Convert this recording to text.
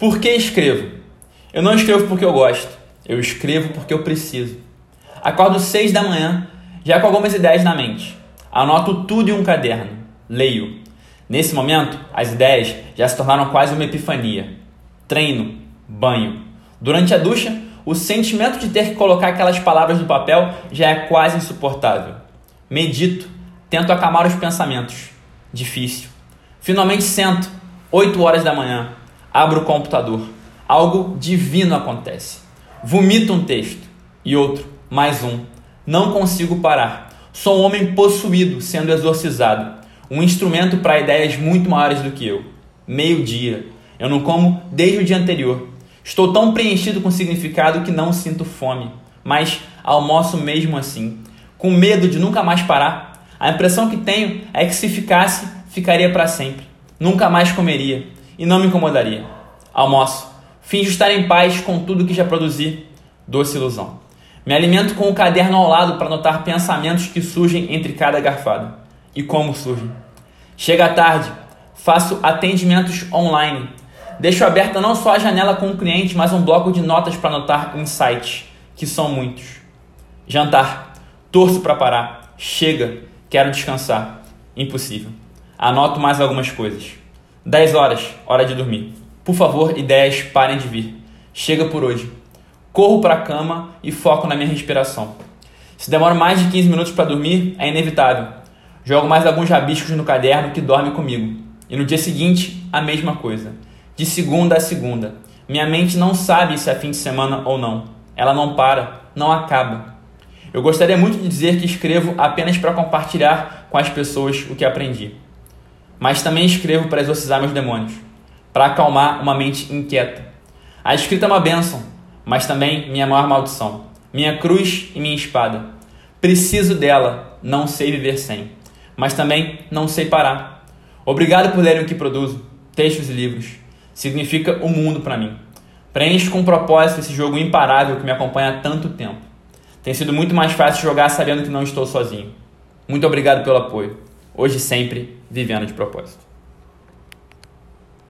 Por que escrevo? Eu não escrevo porque eu gosto, eu escrevo porque eu preciso. Acordo seis da manhã, já com algumas ideias na mente. Anoto tudo em um caderno, leio. Nesse momento, as ideias já se tornaram quase uma epifania. Treino, banho. Durante a ducha, o sentimento de ter que colocar aquelas palavras no papel já é quase insuportável. Medito, tento acalmar os pensamentos. Difícil. Finalmente sento, 8 horas da manhã, abro o computador. Algo divino acontece. Vomito um texto e outro, mais um. Não consigo parar. Sou um homem possuído sendo exorcizado. Um instrumento para ideias muito maiores do que eu. Meio-dia. Eu não como desde o dia anterior. Estou tão preenchido com significado que não sinto fome. Mas almoço mesmo assim. Com medo de nunca mais parar. A impressão que tenho é que se ficasse, ficaria para sempre. Nunca mais comeria e não me incomodaria. Almoço. Finjo estar em paz com tudo que já produzi. Doce ilusão. Me alimento com o caderno ao lado para notar pensamentos que surgem entre cada garfada. E como surgem. Chega a tarde, faço atendimentos online. Deixo aberta não só a janela com o cliente, mas um bloco de notas para anotar insights, que são muitos. Jantar. Torço para parar. Chega. Quero descansar. Impossível. Anoto mais algumas coisas. 10 horas, hora de dormir. Por favor, ideias parem de vir. Chega por hoje. Corro para a cama e foco na minha respiração. Se demora mais de 15 minutos para dormir, é inevitável. Jogo mais alguns rabiscos no caderno que dorme comigo. E no dia seguinte, a mesma coisa. De segunda a segunda. Minha mente não sabe se é fim de semana ou não. Ela não para, não acaba. Eu gostaria muito de dizer que escrevo apenas para compartilhar com as pessoas o que aprendi. Mas também escrevo para exorcizar meus demônios, para acalmar uma mente inquieta. A escrita é uma bênção, mas também minha maior maldição, minha cruz e minha espada. Preciso dela, não sei viver sem, mas também não sei parar. Obrigado por lerem o que produzo, textos e livros. Significa o um mundo para mim. Preencho com propósito esse jogo imparável que me acompanha há tanto tempo. Tem sido muito mais fácil jogar sabendo que não estou sozinho. Muito obrigado pelo apoio. Hoje sempre vivendo de propósito.